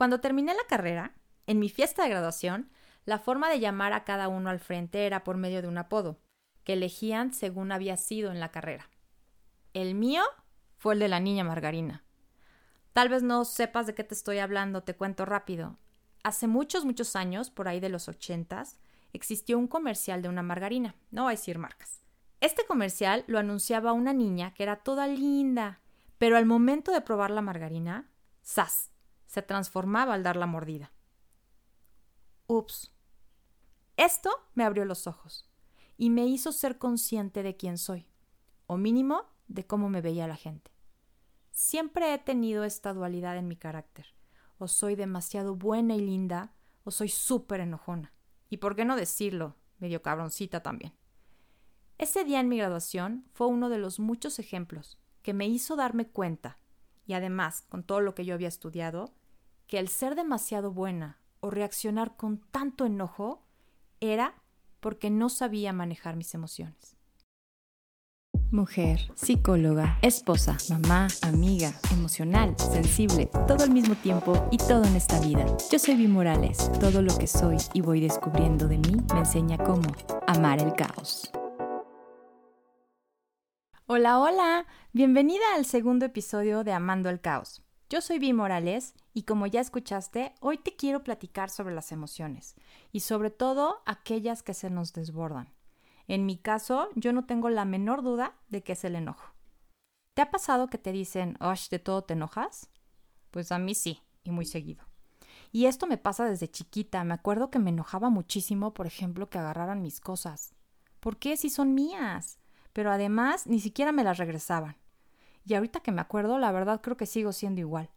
Cuando terminé la carrera, en mi fiesta de graduación, la forma de llamar a cada uno al frente era por medio de un apodo, que elegían según había sido en la carrera. El mío fue el de la niña Margarina. Tal vez no sepas de qué te estoy hablando, te cuento rápido. Hace muchos, muchos años, por ahí de los ochentas, existió un comercial de una margarina, no voy a decir marcas. Este comercial lo anunciaba una niña que era toda linda, pero al momento de probar la margarina, ¡zas! Se transformaba al dar la mordida. Ups. Esto me abrió los ojos y me hizo ser consciente de quién soy, o mínimo de cómo me veía la gente. Siempre he tenido esta dualidad en mi carácter. O soy demasiado buena y linda, o soy súper enojona. Y por qué no decirlo, medio cabroncita también. Ese día en mi graduación fue uno de los muchos ejemplos que me hizo darme cuenta, y además con todo lo que yo había estudiado, que el ser demasiado buena o reaccionar con tanto enojo era porque no sabía manejar mis emociones. Mujer, psicóloga, esposa, mamá, amiga, emocional, sensible, todo al mismo tiempo y todo en esta vida. Yo soy Vi Morales. Todo lo que soy y voy descubriendo de mí me enseña cómo amar el caos. Hola, hola. Bienvenida al segundo episodio de Amando el Caos. Yo soy Vi Morales y como ya escuchaste, hoy te quiero platicar sobre las emociones y sobre todo aquellas que se nos desbordan. En mi caso, yo no tengo la menor duda de que es el enojo. ¿Te ha pasado que te dicen, Osh, de todo te enojas? Pues a mí sí, y muy seguido. Y esto me pasa desde chiquita. Me acuerdo que me enojaba muchísimo, por ejemplo, que agarraran mis cosas. ¿Por qué si son mías? Pero además ni siquiera me las regresaban. Y ahorita que me acuerdo, la verdad creo que sigo siendo igual.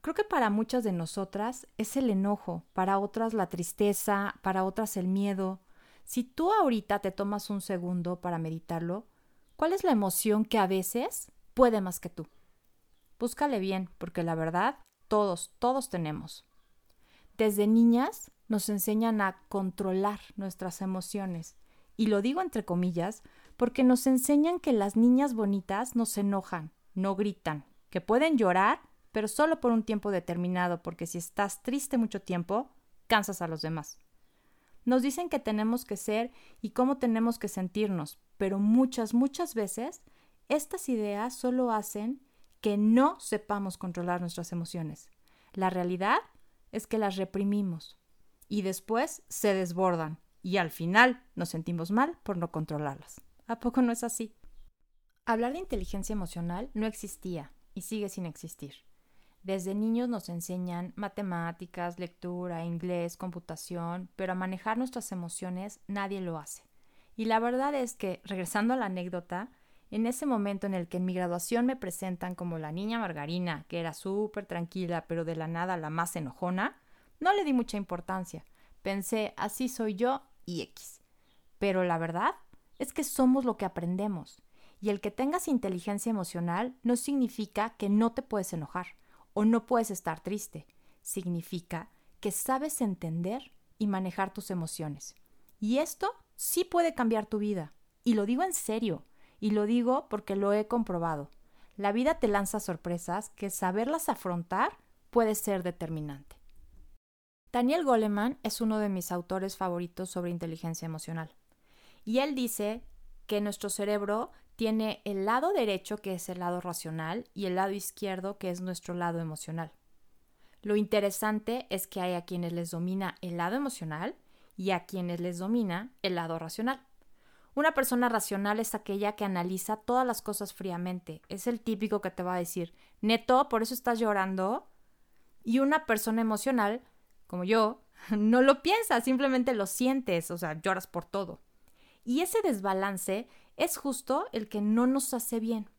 Creo que para muchas de nosotras es el enojo, para otras la tristeza, para otras el miedo. Si tú ahorita te tomas un segundo para meditarlo, ¿cuál es la emoción que a veces puede más que tú? Búscale bien, porque la verdad, todos, todos tenemos. Desde niñas nos enseñan a controlar nuestras emociones. Y lo digo entre comillas, porque nos enseñan que las niñas bonitas no se enojan, no gritan, que pueden llorar pero solo por un tiempo determinado, porque si estás triste mucho tiempo, cansas a los demás. Nos dicen que tenemos que ser y cómo tenemos que sentirnos, pero muchas, muchas veces estas ideas solo hacen que no sepamos controlar nuestras emociones. La realidad es que las reprimimos y después se desbordan y al final nos sentimos mal por no controlarlas. ¿A poco no es así? Hablar de inteligencia emocional no existía y sigue sin existir. Desde niños nos enseñan matemáticas, lectura, inglés, computación, pero a manejar nuestras emociones nadie lo hace. Y la verdad es que, regresando a la anécdota, en ese momento en el que en mi graduación me presentan como la niña Margarina, que era súper tranquila, pero de la nada la más enojona, no le di mucha importancia. Pensé, así soy yo y X. Pero la verdad es que somos lo que aprendemos. Y el que tengas inteligencia emocional no significa que no te puedes enojar o no puedes estar triste. Significa que sabes entender y manejar tus emociones. Y esto sí puede cambiar tu vida. Y lo digo en serio. Y lo digo porque lo he comprobado. La vida te lanza sorpresas que saberlas afrontar puede ser determinante. Daniel Goleman es uno de mis autores favoritos sobre inteligencia emocional. Y él dice que nuestro cerebro tiene el lado derecho, que es el lado racional, y el lado izquierdo, que es nuestro lado emocional. Lo interesante es que hay a quienes les domina el lado emocional y a quienes les domina el lado racional. Una persona racional es aquella que analiza todas las cosas fríamente. Es el típico que te va a decir, neto, por eso estás llorando. Y una persona emocional, como yo, no lo piensa, simplemente lo sientes, o sea, lloras por todo. Y ese desbalance es justo el que no nos hace bien.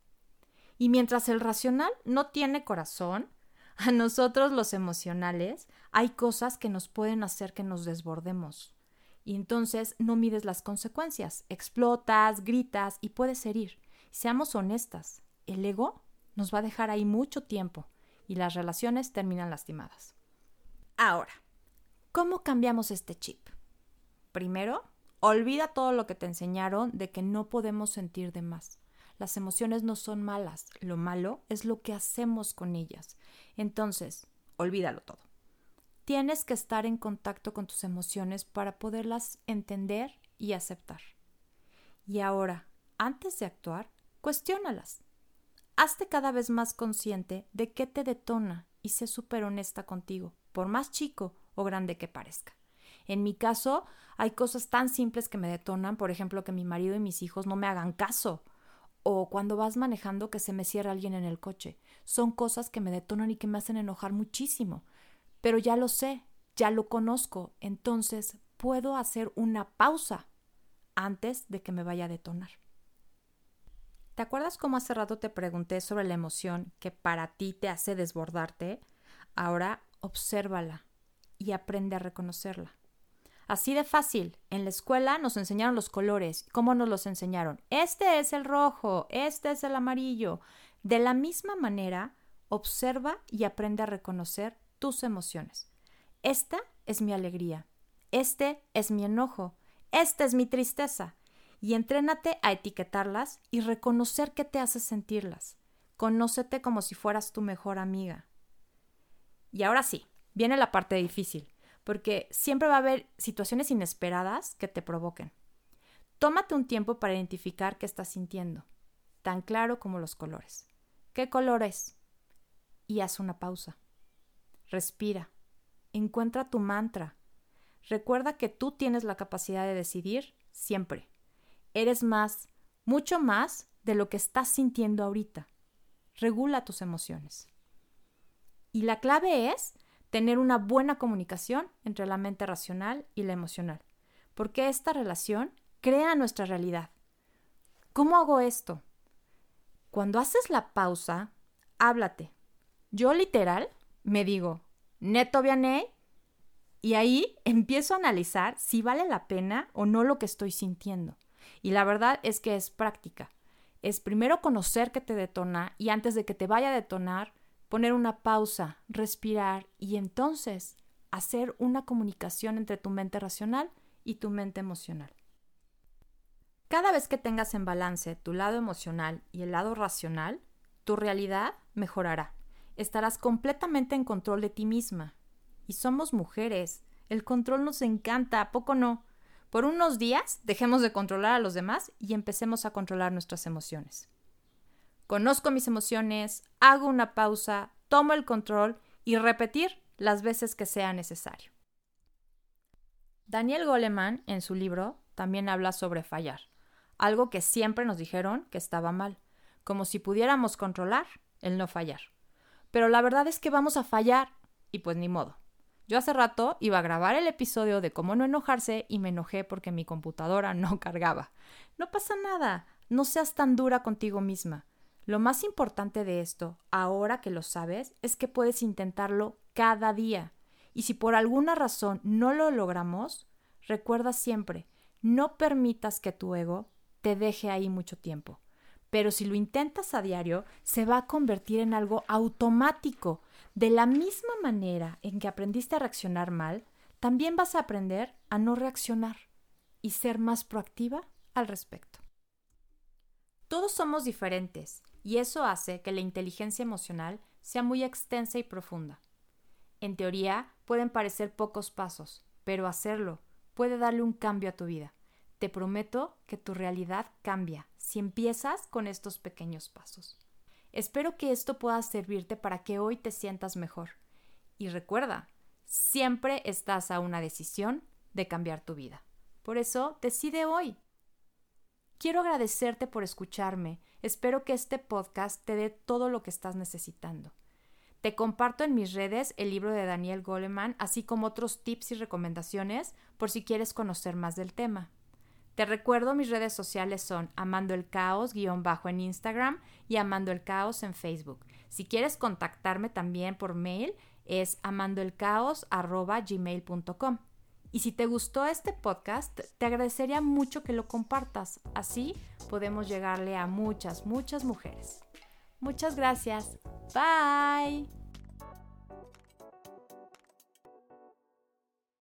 Y mientras el racional no tiene corazón, a nosotros los emocionales hay cosas que nos pueden hacer que nos desbordemos. Y entonces no mides las consecuencias, explotas, gritas y puedes herir. Seamos honestas, el ego nos va a dejar ahí mucho tiempo y las relaciones terminan lastimadas. Ahora, ¿cómo cambiamos este chip? Primero, Olvida todo lo que te enseñaron de que no podemos sentir de más. Las emociones no son malas, lo malo es lo que hacemos con ellas. Entonces, olvídalo todo. tienes que estar en contacto con tus emociones para poderlas entender y aceptar. Y ahora, antes de actuar, cuestiónalas. Hazte cada vez más consciente de qué te detona y sé súper honesta contigo, por más chico o grande que parezca. En mi caso, hay cosas tan simples que me detonan, por ejemplo, que mi marido y mis hijos no me hagan caso, o cuando vas manejando que se me cierra alguien en el coche. Son cosas que me detonan y que me hacen enojar muchísimo. Pero ya lo sé, ya lo conozco, entonces puedo hacer una pausa antes de que me vaya a detonar. ¿Te acuerdas cómo hace rato te pregunté sobre la emoción que para ti te hace desbordarte? Ahora obsérvala y aprende a reconocerla. Así de fácil. En la escuela nos enseñaron los colores. ¿Cómo nos los enseñaron? Este es el rojo, este es el amarillo. De la misma manera, observa y aprende a reconocer tus emociones. Esta es mi alegría. Este es mi enojo. Esta es mi tristeza. Y entrénate a etiquetarlas y reconocer qué te hace sentirlas. Conócete como si fueras tu mejor amiga. Y ahora sí, viene la parte difícil porque siempre va a haber situaciones inesperadas que te provoquen. Tómate un tiempo para identificar qué estás sintiendo, tan claro como los colores. ¿Qué color es? Y haz una pausa. Respira. Encuentra tu mantra. Recuerda que tú tienes la capacidad de decidir siempre. Eres más, mucho más de lo que estás sintiendo ahorita. Regula tus emociones. Y la clave es tener una buena comunicación entre la mente racional y la emocional, porque esta relación crea nuestra realidad. ¿Cómo hago esto? Cuando haces la pausa, háblate. Yo literal me digo, neto viene y ahí empiezo a analizar si vale la pena o no lo que estoy sintiendo. Y la verdad es que es práctica. Es primero conocer qué te detona y antes de que te vaya a detonar, poner una pausa, respirar y entonces hacer una comunicación entre tu mente racional y tu mente emocional. Cada vez que tengas en balance tu lado emocional y el lado racional, tu realidad mejorará. Estarás completamente en control de ti misma. Y somos mujeres. El control nos encanta, ¿a poco no? Por unos días dejemos de controlar a los demás y empecemos a controlar nuestras emociones. Conozco mis emociones, hago una pausa, tomo el control y repetir las veces que sea necesario. Daniel Goleman, en su libro, también habla sobre fallar, algo que siempre nos dijeron que estaba mal, como si pudiéramos controlar el no fallar. Pero la verdad es que vamos a fallar y pues ni modo. Yo hace rato iba a grabar el episodio de cómo no enojarse y me enojé porque mi computadora no cargaba. No pasa nada, no seas tan dura contigo misma. Lo más importante de esto, ahora que lo sabes, es que puedes intentarlo cada día. Y si por alguna razón no lo logramos, recuerda siempre, no permitas que tu ego te deje ahí mucho tiempo. Pero si lo intentas a diario, se va a convertir en algo automático. De la misma manera en que aprendiste a reaccionar mal, también vas a aprender a no reaccionar y ser más proactiva al respecto. Todos somos diferentes y eso hace que la inteligencia emocional sea muy extensa y profunda. En teoría pueden parecer pocos pasos, pero hacerlo puede darle un cambio a tu vida. Te prometo que tu realidad cambia si empiezas con estos pequeños pasos. Espero que esto pueda servirte para que hoy te sientas mejor. Y recuerda, siempre estás a una decisión de cambiar tu vida. Por eso, decide hoy. Quiero agradecerte por escucharme Espero que este podcast te dé todo lo que estás necesitando. Te comparto en mis redes el libro de Daniel Goleman, así como otros tips y recomendaciones por si quieres conocer más del tema. Te recuerdo mis redes sociales son Amando el Caos guion bajo en Instagram y Amando el Caos en Facebook. Si quieres contactarme también por mail es amandoelcaos. Y si te gustó este podcast, te agradecería mucho que lo compartas. Así podemos llegarle a muchas, muchas mujeres. Muchas gracias. Bye.